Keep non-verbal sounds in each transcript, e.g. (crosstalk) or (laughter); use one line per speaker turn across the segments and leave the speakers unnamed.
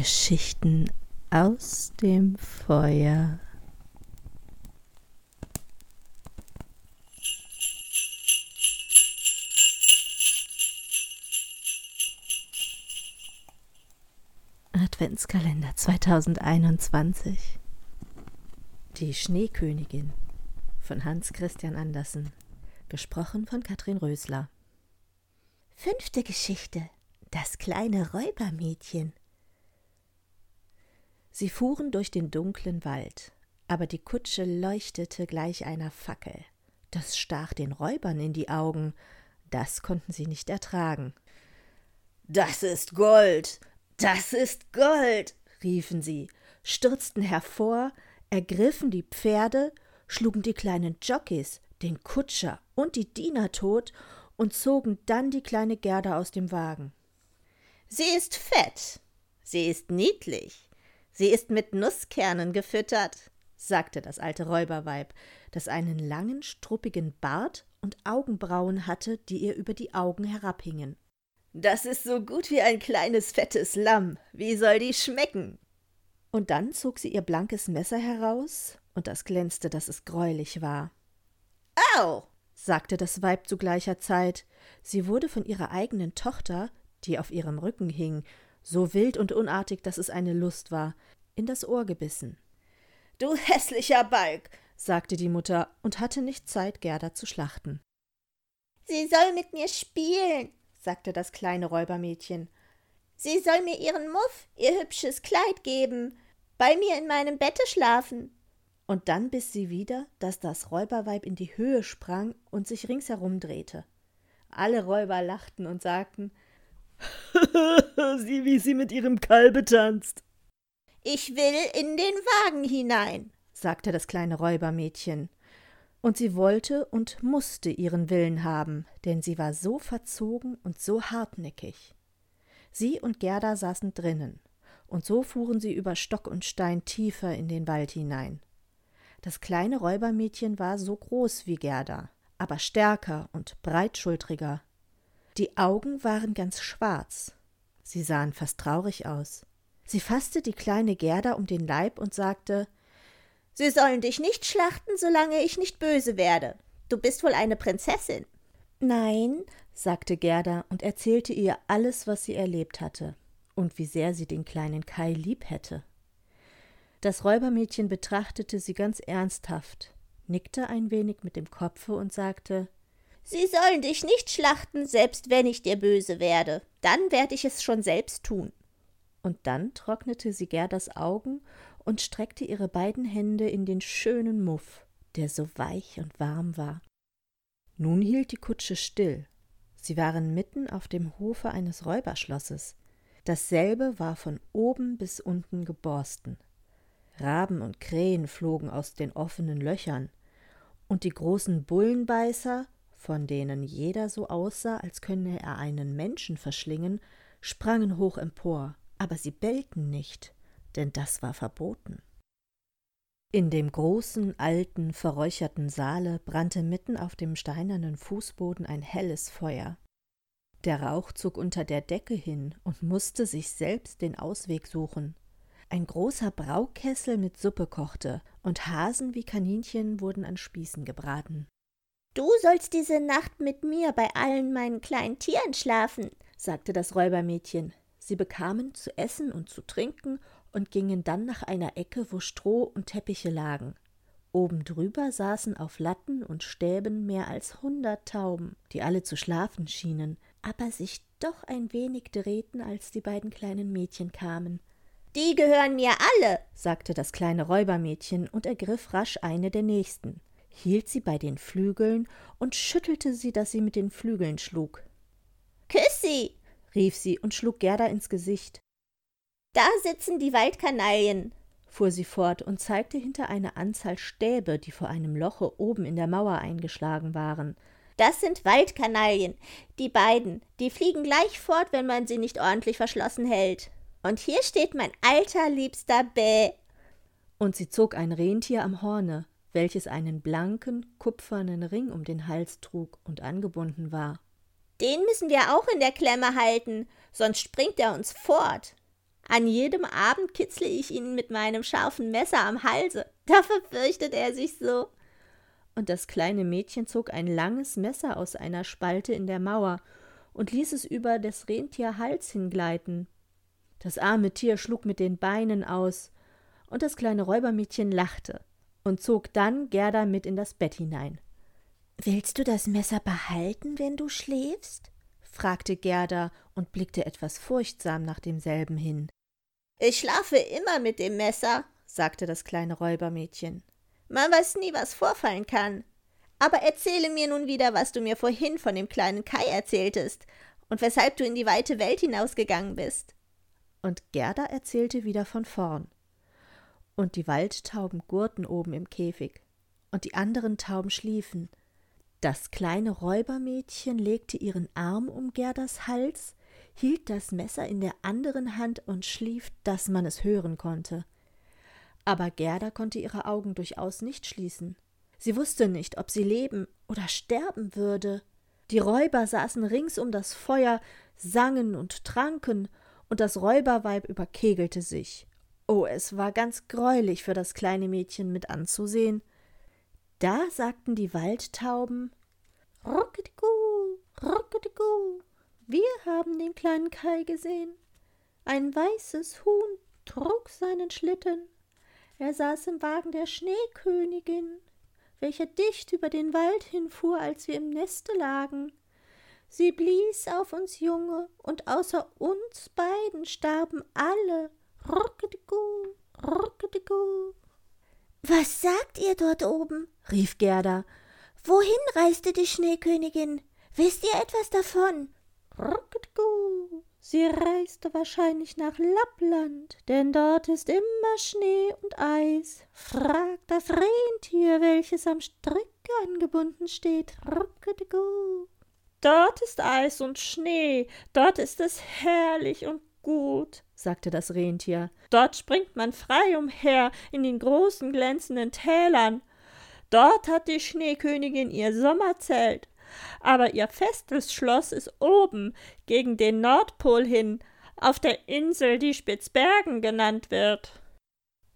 Geschichten aus dem Feuer. Adventskalender 2021 Die Schneekönigin von Hans Christian Andersen. Gesprochen von Katrin Rösler.
Fünfte Geschichte. Das kleine Räubermädchen
Sie fuhren durch den dunklen Wald, aber die Kutsche leuchtete gleich einer Fackel. Das stach den Räubern in die Augen, das konnten sie nicht ertragen.
Das ist Gold, das ist Gold,
riefen sie, stürzten hervor, ergriffen die Pferde, schlugen die kleinen Jockeys, den Kutscher und die Diener tot und zogen dann die kleine Gerda aus dem Wagen.
Sie ist fett, sie ist niedlich, Sie ist mit Nusskernen gefüttert, sagte das alte Räuberweib, das einen langen, struppigen Bart und Augenbrauen hatte, die ihr über die Augen herabhingen. Das ist so gut wie ein kleines fettes Lamm. Wie soll die schmecken?
Und dann zog sie ihr blankes Messer heraus, und das glänzte, dass es greulich war.
Au!
sagte das Weib zu gleicher Zeit. Sie wurde von ihrer eigenen Tochter, die auf ihrem Rücken hing, so wild und unartig, dass es eine Lust war, in das Ohr gebissen.
Du hässlicher Balg,
sagte die Mutter und hatte nicht Zeit, Gerda zu schlachten.
Sie soll mit mir spielen, sagte das kleine Räubermädchen. Sie soll mir ihren Muff, ihr hübsches Kleid geben, bei mir in meinem Bette schlafen.
Und dann biss sie wieder, dass das Räuberweib in die Höhe sprang und sich ringsherum drehte. Alle Räuber lachten und sagten (laughs)
Sieh, wie sie mit ihrem Kalbe tanzt.
Ich will in den Wagen hinein,
sagte das kleine Räubermädchen. Und sie wollte und musste ihren Willen haben, denn sie war so verzogen und so hartnäckig. Sie und Gerda saßen drinnen, und so fuhren sie über Stock und Stein tiefer in den Wald hinein. Das kleine Räubermädchen war so groß wie Gerda, aber stärker und breitschultriger die Augen waren ganz schwarz. Sie sahen fast traurig aus. Sie fasste die kleine Gerda um den Leib und sagte
Sie sollen dich nicht schlachten, solange ich nicht böse werde. Du bist wohl eine Prinzessin.
Nein, sagte Gerda und erzählte ihr alles, was sie erlebt hatte und wie sehr sie den kleinen Kai lieb hätte. Das Räubermädchen betrachtete sie ganz ernsthaft, nickte ein wenig mit dem Kopfe und sagte
Sie sollen dich nicht schlachten, selbst wenn ich dir böse werde. Dann werde ich es schon selbst tun.
Und dann trocknete sie Gerdas Augen und streckte ihre beiden Hände in den schönen Muff, der so weich und warm war. Nun hielt die Kutsche still. Sie waren mitten auf dem Hofe eines Räuberschlosses. Dasselbe war von oben bis unten geborsten. Raben und Krähen flogen aus den offenen Löchern, und die großen Bullenbeißer von denen jeder so aussah, als könne er einen Menschen verschlingen, sprangen hoch empor, aber sie bellten nicht, denn das war verboten. In dem großen, alten, verräucherten Saale brannte mitten auf dem steinernen Fußboden ein helles Feuer. Der Rauch zog unter der Decke hin und musste sich selbst den Ausweg suchen. Ein großer Braukessel mit Suppe kochte, und Hasen wie Kaninchen wurden an Spießen gebraten.
Du sollst diese Nacht mit mir bei allen meinen kleinen Tieren schlafen, sagte das Räubermädchen.
Sie bekamen zu essen und zu trinken und gingen dann nach einer Ecke, wo Stroh und Teppiche lagen. Oben drüber saßen auf Latten und Stäben mehr als hundert Tauben, die alle zu schlafen schienen, aber sich doch ein wenig drehten, als die beiden kleinen Mädchen kamen.
Die gehören mir alle,
sagte das kleine Räubermädchen und ergriff rasch eine der nächsten hielt sie bei den Flügeln und schüttelte sie, dass sie mit den Flügeln schlug.
Küss sie,
rief sie und schlug Gerda ins Gesicht.
Da sitzen die Waldkanaillen,
fuhr sie fort und zeigte hinter eine Anzahl Stäbe, die vor einem Loche oben in der Mauer eingeschlagen waren.
Das sind Waldkanaillen, die beiden, die fliegen gleich fort, wenn man sie nicht ordentlich verschlossen hält. Und hier steht mein alter liebster Bä.
Und sie zog ein Rentier am Horne, welches einen blanken, kupfernen Ring um den Hals trug und angebunden war.
Den müssen wir auch in der Klemme halten, sonst springt er uns fort. An jedem Abend kitzle ich ihn mit meinem scharfen Messer am Halse. (laughs) Da verfürchtet er sich so.
Und das kleine Mädchen zog ein langes Messer aus einer Spalte in der Mauer und ließ es über des Rentier Hals hingleiten. Das arme Tier schlug mit den Beinen aus, und das kleine Räubermädchen lachte und zog dann Gerda mit in das Bett hinein.
Willst du das Messer behalten, wenn du schläfst? fragte Gerda und blickte etwas furchtsam nach demselben hin.
Ich schlafe immer mit dem Messer, sagte das kleine Räubermädchen. Man weiß nie, was vorfallen kann. Aber erzähle mir nun wieder, was du mir vorhin von dem kleinen Kai erzähltest und weshalb du in die weite Welt hinausgegangen bist.
Und Gerda erzählte wieder von vorn. Und die Waldtauben gurrten oben im Käfig, und die anderen Tauben schliefen. Das kleine Räubermädchen legte ihren Arm um Gerdas Hals, hielt das Messer in der anderen Hand und schlief, dass man es hören konnte. Aber Gerda konnte ihre Augen durchaus nicht schließen. Sie wusste nicht, ob sie leben oder sterben würde. Die Räuber saßen rings um das Feuer, sangen und tranken, und das Räuberweib überkegelte sich. Oh, es war ganz greulich für das kleine Mädchen mit anzusehen. Da sagten die Waldtauben Rocketigu, Rocketigu, wir haben den kleinen Kai gesehen. Ein weißes Huhn trug seinen Schlitten. Er saß im Wagen der Schneekönigin, welcher dicht über den Wald hinfuhr, als wir im Neste lagen. Sie blies auf uns Junge, und außer uns beiden starben alle.
Was sagt ihr dort oben? rief Gerda. Wohin reiste die Schneekönigin? Wisst ihr etwas davon?
Sie reiste wahrscheinlich nach Lappland, denn dort ist immer Schnee und Eis. Fragt das Rentier, welches am Strick angebunden steht. Dort ist Eis und Schnee, dort ist es herrlich und gut, sagte das Rentier. Dort springt man frei umher in den großen glänzenden Tälern. Dort hat die Schneekönigin ihr Sommerzelt aber ihr festes Schloss ist oben gegen den Nordpol hin, auf der Insel, die Spitzbergen genannt wird.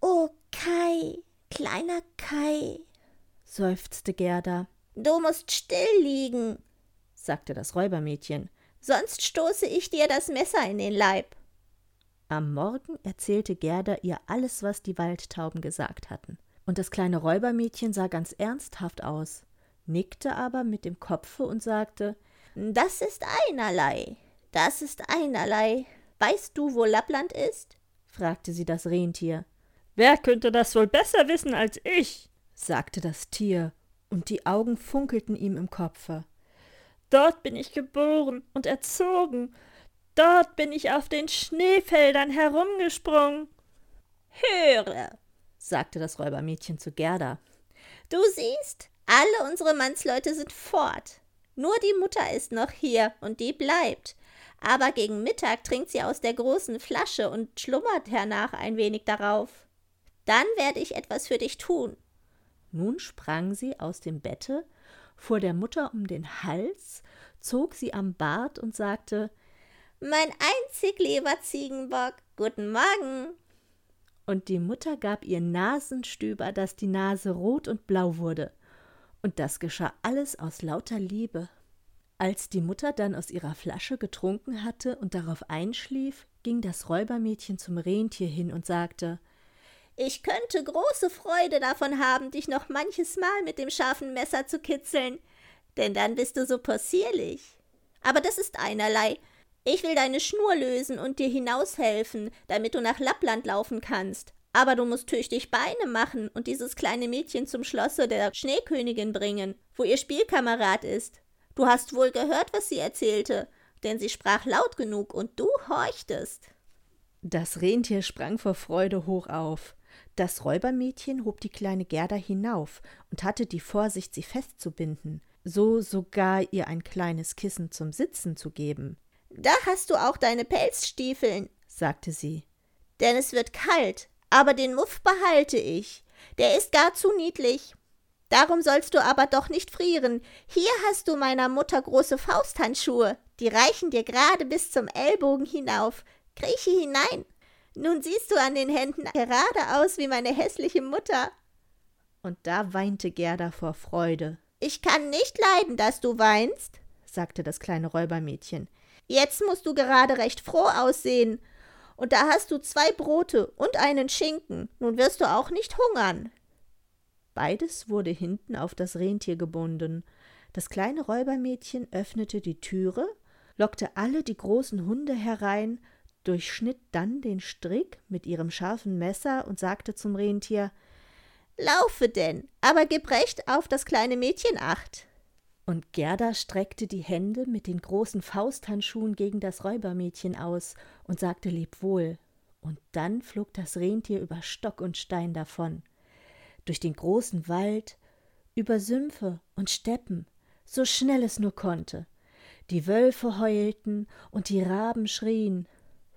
Oh, Kai, kleiner Kai, seufzte Gerda.
Du musst still liegen, sagte das Räubermädchen, sonst stoße ich dir das Messer in den Leib.
Am Morgen erzählte Gerda ihr alles, was die Waldtauben gesagt hatten. Und das kleine Räubermädchen sah ganz ernsthaft aus nickte aber mit dem Kopfe und sagte
Das ist einerlei, das ist einerlei. Weißt du, wo Lappland ist?
fragte sie das Rentier. Wer könnte das wohl besser wissen als ich? sagte das Tier, und die Augen funkelten ihm im Kopfe. Dort bin ich geboren und erzogen, dort bin ich auf den Schneefeldern herumgesprungen.
Höre, sagte das Räubermädchen zu Gerda. Du siehst, alle unsere Mannsleute sind fort. Nur die Mutter ist noch hier und die bleibt. Aber gegen Mittag trinkt sie aus der großen Flasche und schlummert hernach ein wenig darauf. Dann werde ich etwas für dich tun.
Nun sprang sie aus dem Bette, fuhr der Mutter um den Hals, zog sie am Bart und sagte
Mein einzig lieber Ziegenbock, guten Morgen.
Und die Mutter gab ihr Nasenstüber, dass die Nase rot und blau wurde. Und das geschah alles aus lauter Liebe. Als die Mutter dann aus ihrer Flasche getrunken hatte und darauf einschlief, ging das Räubermädchen zum Rentier hin und sagte
Ich könnte große Freude davon haben, dich noch manches Mal mit dem scharfen Messer zu kitzeln, denn dann bist du so possierlich. Aber das ist einerlei. Ich will deine Schnur lösen und dir hinaushelfen, damit du nach Lappland laufen kannst. Aber du musst tüchtig Beine machen und dieses kleine Mädchen zum Schlosse der Schneekönigin bringen, wo ihr Spielkamerad ist. Du hast wohl gehört, was sie erzählte, denn sie sprach laut genug und du horchtest.
Das Rentier sprang vor Freude hoch auf. Das Räubermädchen hob die kleine Gerda hinauf und hatte die Vorsicht, sie festzubinden, so sogar ihr ein kleines Kissen zum Sitzen zu geben.
Da hast du auch deine Pelzstiefeln,
sagte sie.
Denn es wird kalt, aber den Muff behalte ich. Der ist gar zu niedlich. Darum sollst du aber doch nicht frieren. Hier hast du meiner Mutter große Fausthandschuhe. Die reichen dir gerade bis zum Ellbogen hinauf. Krieche hinein. Nun siehst du an den Händen gerade aus wie meine hässliche Mutter.
Und da weinte Gerda vor Freude.
Ich kann nicht leiden, dass du weinst,
sagte das kleine Räubermädchen.
Jetzt musst du gerade recht froh aussehen. Und da hast du zwei Brote und einen Schinken. Nun wirst du auch nicht hungern.
Beides wurde hinten auf das Rentier gebunden. Das kleine Räubermädchen öffnete die Türe, lockte alle die großen Hunde herein, durchschnitt dann den Strick mit ihrem scharfen Messer und sagte zum Rentier
Laufe denn, aber gib recht auf das kleine Mädchen acht.
Und Gerda streckte die Hände mit den großen Fausthandschuhen gegen das Räubermädchen aus und sagte Lebwohl. Und dann flog das Rentier über Stock und Stein davon. Durch den großen Wald, über Sümpfe und Steppen, so schnell es nur konnte. Die Wölfe heulten und die Raben schrien.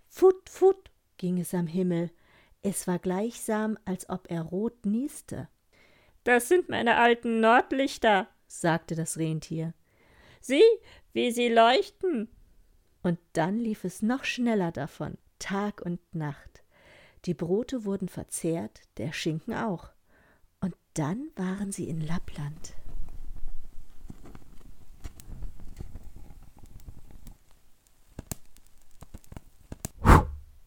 Fut, fut, ging es am Himmel, es war gleichsam, als ob er rot nieste.
Das sind meine alten Nordlichter, sagte das Rentier. Sieh, wie sie leuchten.
Und dann lief es noch schneller davon, Tag und Nacht. Die Brote wurden verzehrt, der Schinken auch. Und dann waren sie in Lappland.